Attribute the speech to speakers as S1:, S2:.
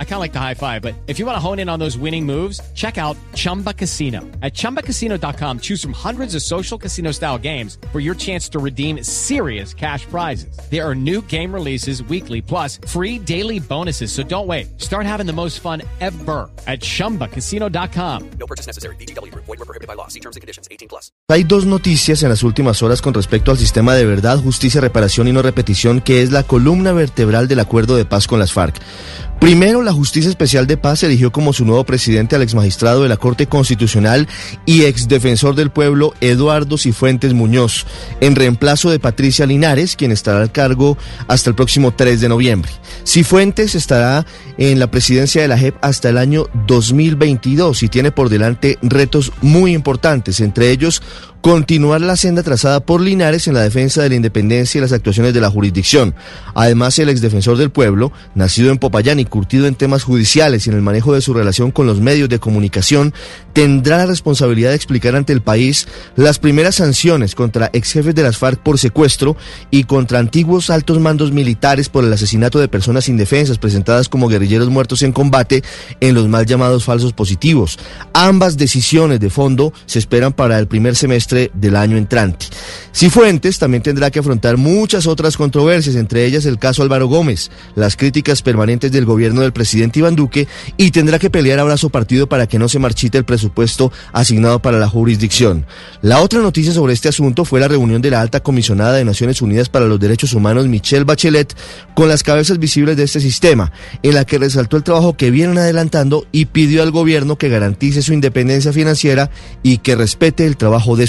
S1: I kind of like the high five, but if you want to hone in on those winning moves, check out Chumba Casino. At ChumbaCasino.com, choose from hundreds of social casino style games for your chance to redeem serious cash prizes. There are new game releases weekly, plus free daily bonuses. So don't wait. Start having the most fun ever at ChumbaCasino.com.
S2: No purchase necessary. BGW. Void were prohibited by law. See terms and conditions. 18 plus.
S3: Hay dos noticias en las últimas horas con respecto al sistema de verdad, justicia, reparación y no repetición, que es la columna vertebral del acuerdo de paz con las FARC. Primero, la Justicia Especial de Paz eligió como su nuevo presidente al exmagistrado de la Corte Constitucional y exdefensor del pueblo Eduardo Cifuentes Muñoz, en reemplazo de Patricia Linares, quien estará al cargo hasta el próximo 3 de noviembre. Cifuentes estará en la presidencia de la JEP hasta el año 2022 y tiene por delante retos muy importantes, entre ellos continuar la senda trazada por Linares en la defensa de la independencia y las actuaciones de la jurisdicción. Además, el exdefensor del pueblo, nacido en Popayán y curtido en temas judiciales y en el manejo de su relación con los medios de comunicación, tendrá la responsabilidad de explicar ante el país las primeras sanciones contra ex jefes de las FARC por secuestro y contra antiguos altos mandos militares por el asesinato de personas indefensas presentadas como guerrilleros muertos en combate en los mal llamados falsos positivos. Ambas decisiones de fondo se esperan para el primer semestre del año entrante. Cifuentes también tendrá que afrontar muchas otras controversias, entre ellas el caso Álvaro Gómez, las críticas permanentes del gobierno del presidente Iván Duque y tendrá que pelear ahora su partido para que no se marchite el presupuesto asignado para la jurisdicción. La otra noticia sobre este asunto fue la reunión de la alta comisionada de Naciones Unidas para los Derechos Humanos, Michelle Bachelet, con las cabezas visibles de este sistema, en la que resaltó el trabajo que vienen adelantando y pidió al gobierno que garantice su independencia financiera y que respete el trabajo de